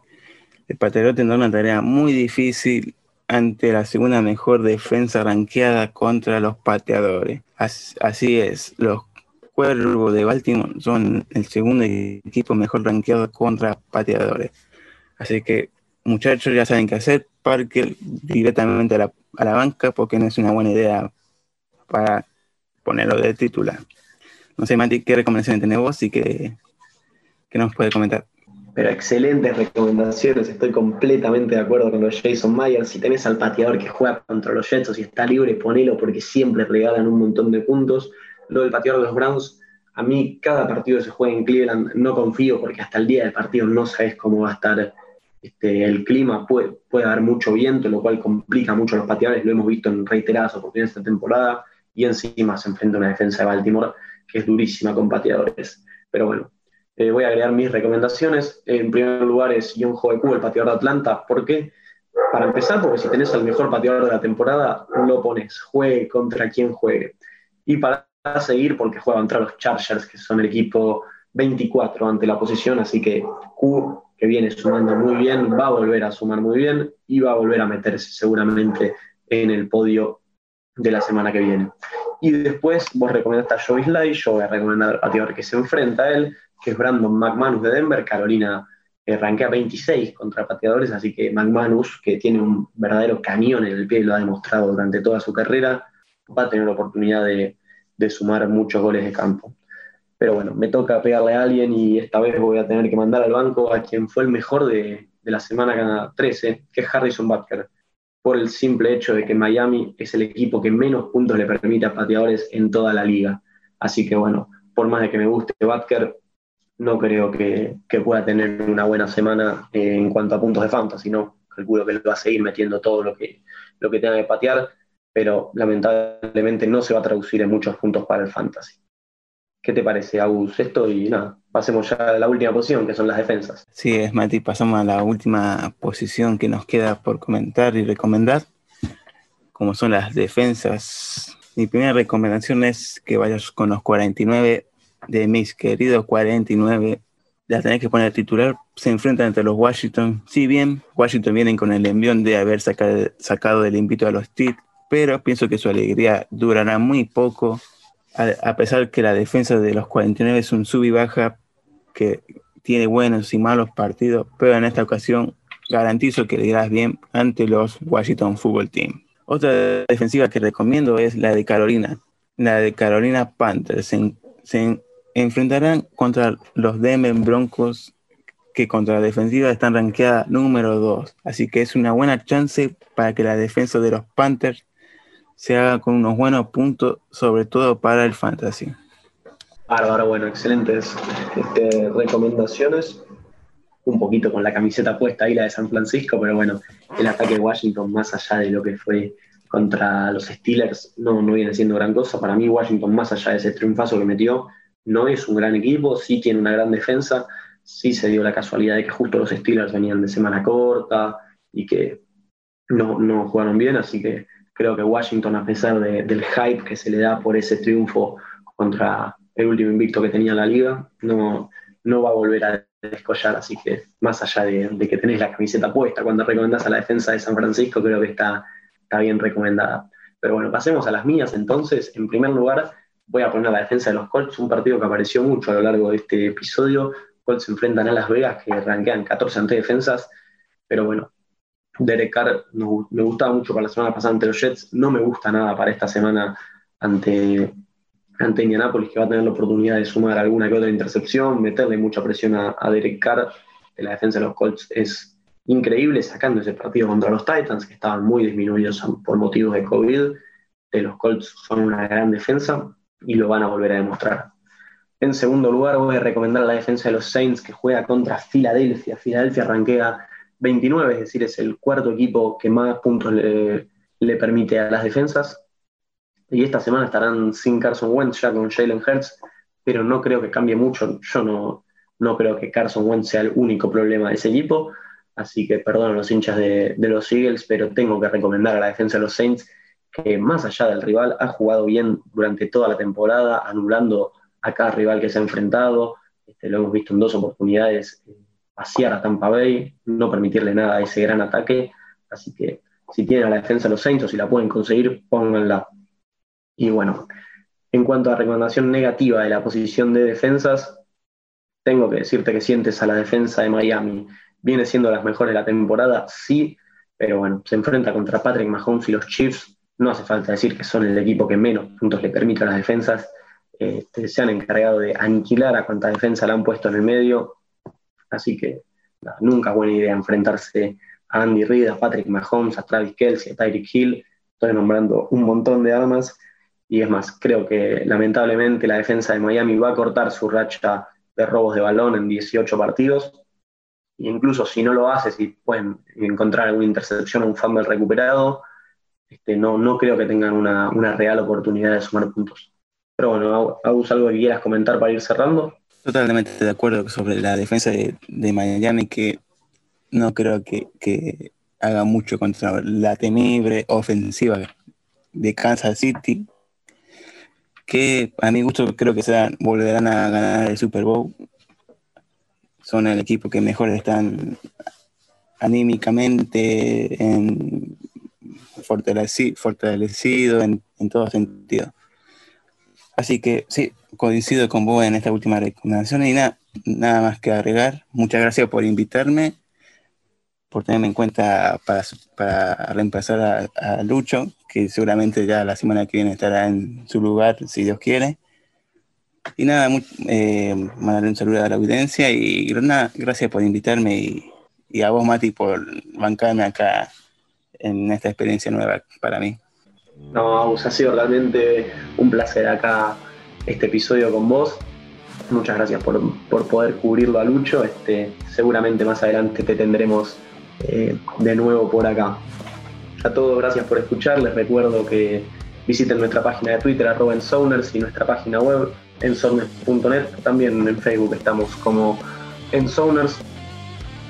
El pateador tendrá una tarea muy difícil ante la segunda mejor defensa ranqueada contra los pateadores. Así, es, los Cuervos de Baltimore son el segundo equipo mejor ranqueado contra pateadores. Así que, muchachos, ya saben qué hacer. Parker directamente a la, banca porque no es una buena idea para ponerlo de titular. No sé, Mati, ¿qué recomendaciones tenés vos y qué, qué nos puede comentar? Pero excelentes recomendaciones, estoy completamente de acuerdo con los Jason Myers. Si tenés al pateador que juega contra los Jets o si está libre, ponelo porque siempre regalan un montón de puntos. Lo del pateador de los Browns, a mí cada partido que se juega en Cleveland no confío porque hasta el día del partido no sabes cómo va a estar este, el clima, puede, puede haber mucho viento, lo cual complica mucho a los pateadores, lo hemos visto en reiteradas oportunidades esta temporada y encima se enfrenta a una defensa de Baltimore que es durísima con pateadores. Pero bueno, eh, voy a agregar mis recomendaciones. En primer lugar es John Joeku, el pateador de Atlanta. ¿Por qué? Para empezar, porque si tenés al mejor pateador de la temporada, lo pones, juegue contra quien juegue. Y para seguir, porque juega contra los Chargers, que son el equipo 24 ante la posición, así que Q, que viene sumando muy bien, va a volver a sumar muy bien y va a volver a meterse seguramente en el podio de la semana que viene. Y después vos recomendaste a Joey Sly, yo voy a recomendar al pateador que se enfrenta a él, que es Brandon McManus de Denver. Carolina eh, rankea 26 contra pateadores, así que McManus, que tiene un verdadero cañón en el pie y lo ha demostrado durante toda su carrera, va a tener la oportunidad de, sumar muchos goles de campo. Pero bueno, me toca pegarle a alguien y esta vez voy a tener que mandar al banco a quien fue el mejor de, de la semana 13, que es Harrison Butker, por el simple hecho de que Miami es el equipo que menos puntos le permite a pateadores en toda la liga. Así que bueno, por más de que me guste Butker, no creo que, pueda tener una buena semana eh, en cuanto a puntos de fantasy, ¿no? Calculo que le va a seguir metiendo todo lo que, lo que tenga que patear, pero lamentablemente no se va a traducir en muchos puntos para el fantasy. ¿Qué te parece, Agus? Esto y nada, pasemos ya a la última posición, que son las defensas. Sí, es Mati, pasamos a la última posición que nos queda por comentar y recomendar, como son las defensas. Mi primera recomendación es que vayas con los 49 de mis queridos 49, la tenés que poner titular, se enfrentan entre los Washington. Si bien Washington vienen con el envión de haber sacado, sacado del invito a los Teeth, pero pienso que su alegría durará muy poco, a, pesar que la defensa de los 49 es un sub y baja que tiene buenos y malos partidos, pero en esta ocasión garantizo que le irás bien ante los Washington Football Team. Otra defensiva que recomiendo es la de Carolina, la de Carolina Panthers. Enfrentarán contra los Denver Broncos, que contra la defensiva están rankeada número 2. Así que es una buena chance para que la defensa de los Panthers se haga con unos buenos puntos, sobre todo para el fantasy. Bárbaro, bueno, excelentes este, recomendaciones. Un poquito con la camiseta puesta ahí, la de San Francisco, pero bueno, el ataque de Washington, más allá de lo que fue contra los Steelers, no, no viene siendo gran cosa. Para mí, Washington, más allá de ese triunfazo que metió, no es un gran equipo, sí tiene una gran defensa, sí se dio la casualidad de que justo los Steelers venían de semana corta y que no, no jugaron bien, así que creo que Washington, a pesar del hype que se le da por ese triunfo contra el último invicto que tenía la liga, no, no va a volver a descollar, así que más allá de, que tenés la camiseta puesta cuando recomendás a la defensa de San Francisco, creo que está, está bien recomendada. Pero bueno, pasemos a las mías entonces. En primer lugar, voy a poner la defensa de los Colts, un partido que apareció mucho a lo largo de este episodio. Colts se enfrentan a Las Vegas, que ranquean 14 ante defensas, pero bueno, Derek Carr me gustaba mucho para la semana pasada ante los Jets, no me gusta nada para esta semana ante, ante Indianapolis, que va a tener la oportunidad de sumar alguna que otra intercepción, meterle mucha presión a, Derek Carr, de la defensa de los Colts es increíble, sacando ese partido contra los Titans, que estaban muy disminuidos por motivos de COVID. De los Colts son una gran defensa y lo van a volver a demostrar. En segundo lugar, voy a recomendar la defensa de los Saints que juega contra Filadelfia. Filadelfia arranquea 29, es decir, es el cuarto equipo que más puntos le, permite a las defensas. Y esta semana estarán sin Carson Wentz, ya con Jalen Hurts, pero no creo que cambie mucho. Yo no, no creo que Carson Wentz sea el único problema de ese equipo. Así que perdón a los hinchas de, de los Eagles, pero tengo que recomendar a la defensa de los Saints que más allá del rival ha jugado bien durante toda la temporada, anulando a cada rival que se ha enfrentado. Este, lo hemos visto en dos oportunidades, eh, vaciar a Tampa Bay, no permitirle nada a ese gran ataque. Así que si tienen a la defensa los Saints si la pueden conseguir, pónganla. Y bueno, en cuanto a recomendación negativa de la posición de defensas, tengo que decirte que sientes a la defensa de Miami. Viene siendo las mejores de la temporada, sí, pero bueno, se enfrenta contra Patrick Mahomes y los Chiefs. No hace falta decir que son el equipo que menos puntos le permite a las defensas este, se han encargado de aniquilar a cuanta defensa la han puesto en el medio. Así que nunca es buena idea enfrentarse a Andy Reid, a Patrick Mahomes, a Travis Kelsey, a Tyreek Hill. Estoy nombrando un montón de armas. Y es más, creo que lamentablemente la defensa de Miami va a cortar su racha de robos de balón en 18 partidos. E incluso si no lo hace, si pueden encontrar alguna intercepción o un fumble recuperado, este, no, no creo que tengan una, una real oportunidad de sumar puntos. Pero bueno, Agus, algo que quieras comentar para ir cerrando. Totalmente de acuerdo sobre la defensa de, Miami, que no creo que, haga mucho contra la temible ofensiva de Kansas City, que a mi gusto creo que se volverán a ganar el Super Bowl. Son el equipo que mejor están anímicamente, en fortalecido, en, en todo sentido. Así que sí, coincido con vos en esta última recomendación y nada, nada más que agregar. Muchas gracias por invitarme, por tenerme en cuenta para, para reemplazar a, Lucho, que seguramente ya la semana que viene estará en su lugar, si Dios quiere. Y nada, eh, mandarle un saludo a la audiencia y nada, gracias por invitarme y, y a vos, Mati, por bancarme acá en esta experiencia nueva para mí. No, ha sido realmente un placer acá este episodio con vos. Muchas gracias por, poder cubrirlo a Lucho. Este, seguramente más adelante te tendremos eh, de nuevo por acá. A todos, gracias por escuchar. Les recuerdo que visiten nuestra página de Twitter, arroba y nuestra página web, ensoners.net. También en Facebook estamos como ensoners.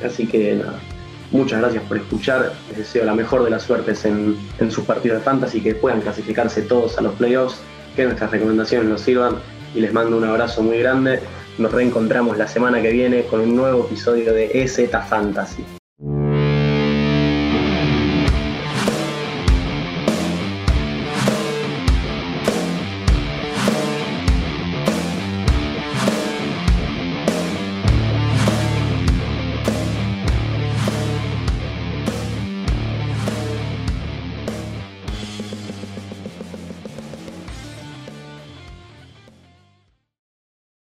Así que nada, Muchas gracias por escuchar. Les deseo la mejor de las suertes en, sus partidos de fantasy, que puedan clasificarse todos a los playoffs, que nuestras recomendaciones nos sirvan y les mando un abrazo muy grande. Nos reencontramos la semana que viene con un nuevo episodio de EZ Fantasy.